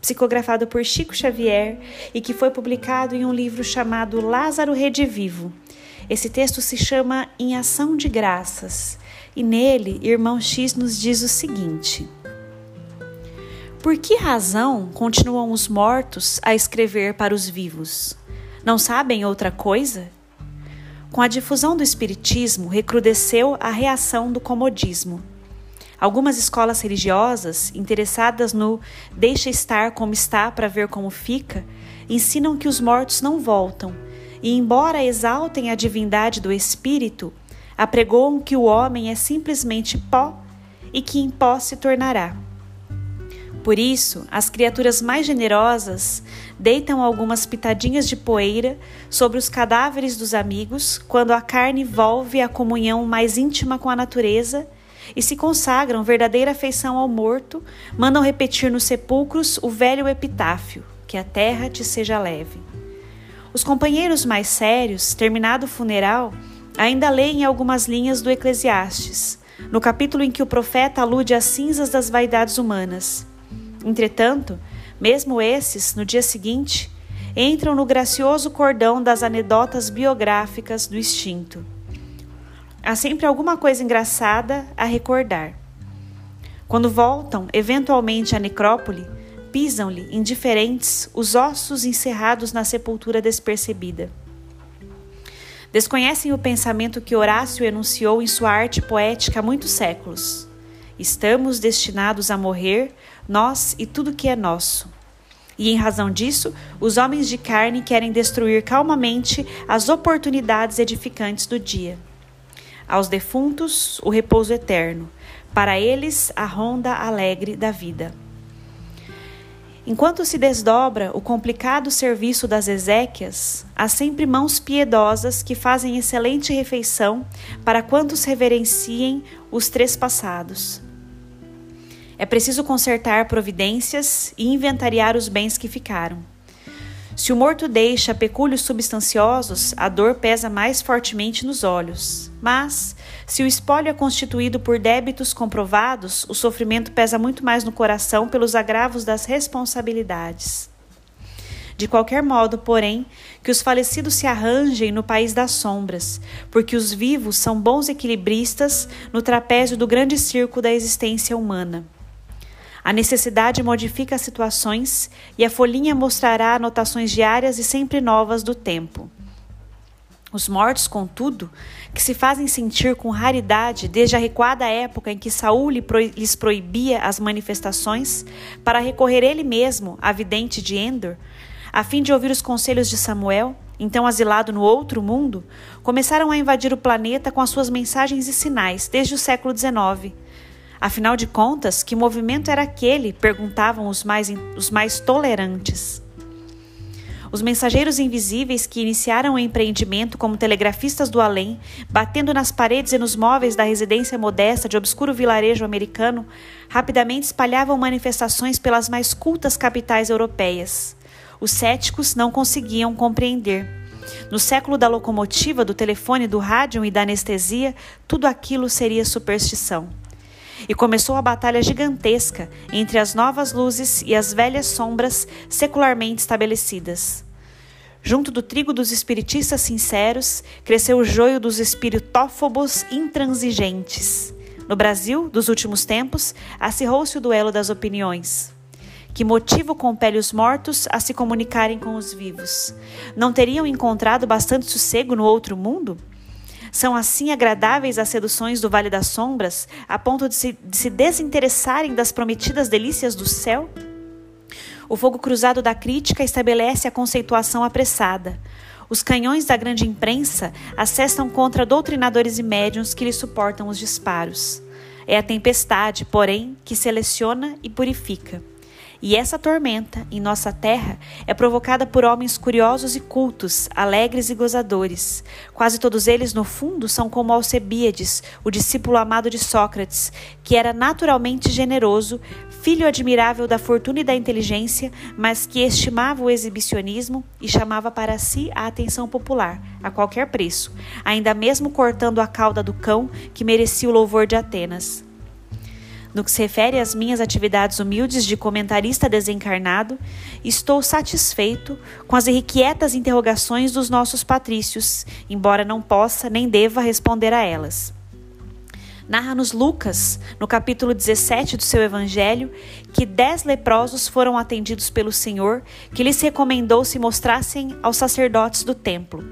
psicografado por Chico Xavier e que foi publicado em um livro chamado Lázaro Redivivo. Esse texto se chama Em Ação de Graças e nele, Irmão X nos diz o seguinte: Por que razão continuam os mortos a escrever para os vivos? Não sabem outra coisa? Com a difusão do Espiritismo, recrudesceu a reação do comodismo. Algumas escolas religiosas, interessadas no deixa estar como está para ver como fica, ensinam que os mortos não voltam e, embora exaltem a divindade do espírito, apregoam que o homem é simplesmente pó e que em pó se tornará. Por isso, as criaturas mais generosas deitam algumas pitadinhas de poeira sobre os cadáveres dos amigos quando a carne volve à comunhão mais íntima com a natureza e se consagram verdadeira afeição ao morto, mandam repetir nos sepulcros o velho epitáfio: que a terra te seja leve. Os companheiros mais sérios, terminado o funeral, ainda leem algumas linhas do Eclesiastes, no capítulo em que o profeta alude às cinzas das vaidades humanas. Entretanto, mesmo esses, no dia seguinte, entram no gracioso cordão das anedotas biográficas do instinto. Há sempre alguma coisa engraçada a recordar. Quando voltam, eventualmente, à necrópole, pisam-lhe, indiferentes, os ossos encerrados na sepultura despercebida. Desconhecem o pensamento que Horácio enunciou em sua arte poética há muitos séculos. Estamos destinados a morrer, nós e tudo que é nosso. E em razão disso, os homens de carne querem destruir calmamente as oportunidades edificantes do dia. Aos defuntos, o repouso eterno. Para eles, a ronda alegre da vida. Enquanto se desdobra o complicado serviço das Ezequias, há sempre mãos piedosas que fazem excelente refeição para quantos reverenciem os três passados. É preciso consertar providências e inventariar os bens que ficaram. Se o morto deixa pecúlios substanciosos, a dor pesa mais fortemente nos olhos. Mas, se o espólio é constituído por débitos comprovados, o sofrimento pesa muito mais no coração pelos agravos das responsabilidades. De qualquer modo, porém, que os falecidos se arranjem no país das sombras, porque os vivos são bons equilibristas no trapézio do grande circo da existência humana. A necessidade modifica as situações e a folhinha mostrará anotações diárias e sempre novas do tempo. Os mortos, contudo, que se fazem sentir com raridade desde a recuada época em que Saul lhes proibia as manifestações, para recorrer ele mesmo à vidente de Endor, a fim de ouvir os conselhos de Samuel, então asilado no outro mundo, começaram a invadir o planeta com as suas mensagens e sinais desde o século XIX Afinal de contas, que movimento era aquele? perguntavam os mais, os mais tolerantes. Os mensageiros invisíveis que iniciaram o empreendimento como telegrafistas do além, batendo nas paredes e nos móveis da residência modesta de obscuro vilarejo americano, rapidamente espalhavam manifestações pelas mais cultas capitais europeias. Os céticos não conseguiam compreender. No século da locomotiva, do telefone, do rádio e da anestesia, tudo aquilo seria superstição e começou a batalha gigantesca entre as novas luzes e as velhas sombras secularmente estabelecidas. Junto do trigo dos espiritistas sinceros, cresceu o joio dos espiritófobos intransigentes. No Brasil, dos últimos tempos, acirrou-se o duelo das opiniões. Que motivo compele os mortos a se comunicarem com os vivos? Não teriam encontrado bastante sossego no outro mundo? São assim agradáveis as seduções do Vale das Sombras, a ponto de se, de se desinteressarem das prometidas delícias do céu? O fogo cruzado da crítica estabelece a conceituação apressada. Os canhões da grande imprensa acessam contra doutrinadores e médiuns que lhe suportam os disparos. É a tempestade, porém, que seleciona e purifica. E essa tormenta, em nossa terra, é provocada por homens curiosos e cultos, alegres e gozadores. Quase todos eles, no fundo, são como Alcebíades, o discípulo amado de Sócrates, que era naturalmente generoso, filho admirável da fortuna e da inteligência, mas que estimava o exibicionismo e chamava para si a atenção popular, a qualquer preço, ainda mesmo cortando a cauda do cão que merecia o louvor de Atenas. No que se refere às minhas atividades humildes de comentarista desencarnado, estou satisfeito com as irrequietas interrogações dos nossos patrícios, embora não possa nem deva responder a elas. Narra-nos Lucas, no capítulo 17 do seu Evangelho, que dez leprosos foram atendidos pelo Senhor, que lhes recomendou se mostrassem aos sacerdotes do templo.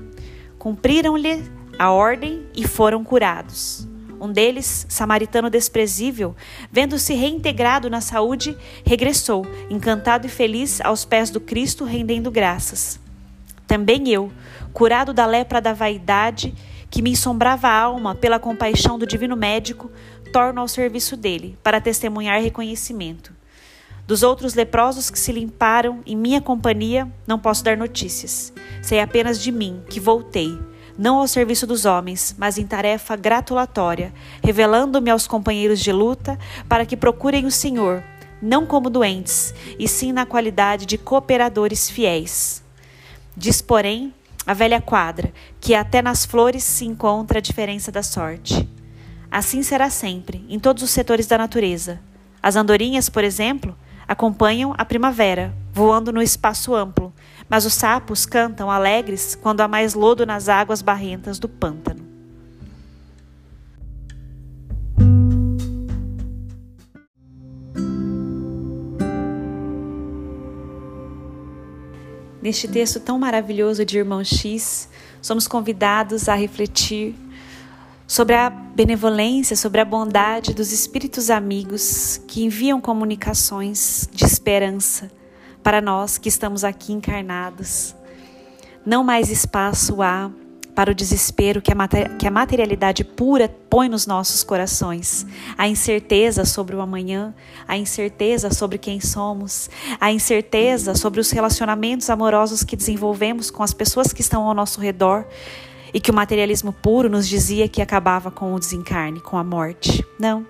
Cumpriram-lhe a ordem e foram curados. Um deles, samaritano desprezível, vendo-se reintegrado na saúde, regressou, encantado e feliz, aos pés do Cristo, rendendo graças. Também eu, curado da lepra da vaidade, que me ensombrava a alma pela compaixão do divino médico, torno ao serviço dele, para testemunhar reconhecimento. Dos outros leprosos que se limparam em minha companhia, não posso dar notícias. Sei apenas de mim, que voltei não ao serviço dos homens, mas em tarefa gratulatória, revelando-me aos companheiros de luta para que procurem o Senhor, não como doentes, e sim na qualidade de cooperadores fiéis. Diz, porém, a velha quadra, que até nas flores se encontra a diferença da sorte. Assim será sempre, em todos os setores da natureza. As andorinhas, por exemplo, acompanham a primavera, voando no espaço amplo, mas os sapos cantam alegres quando há mais lodo nas águas barrentas do pântano. Neste texto tão maravilhoso de Irmão X, somos convidados a refletir sobre a benevolência, sobre a bondade dos espíritos amigos que enviam comunicações de esperança para nós que estamos aqui encarnados. Não mais espaço há para o desespero que a, materialidade pura põe nos nossos corações. A incerteza sobre o amanhã, a incerteza sobre quem somos, a incerteza sobre os relacionamentos amorosos que desenvolvemos com as pessoas que estão ao nosso redor e que o materialismo puro nos dizia que acabava com o desencarne, com a morte. Não.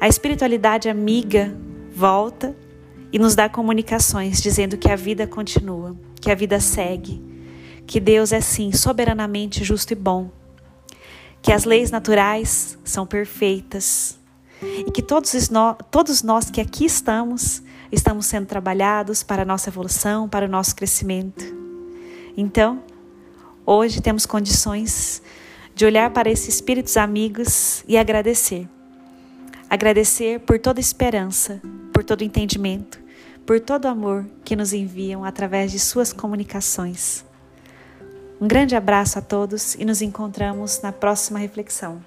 A espiritualidade amiga volta e nos dá comunicações dizendo que a vida continua, que a vida segue, que Deus é sim soberanamente justo e bom, que as leis naturais são perfeitas e que todos nós, todos nós que aqui estamos, estamos sendo trabalhados para a nossa evolução, para o nosso crescimento. Então, hoje temos condições de olhar para esses espíritos amigos e agradecer. Agradecer por toda esperança, todo entendimento, por todo o amor que nos enviam através de suas comunicações. Um grande abraço a todos e nos encontramos na próxima reflexão.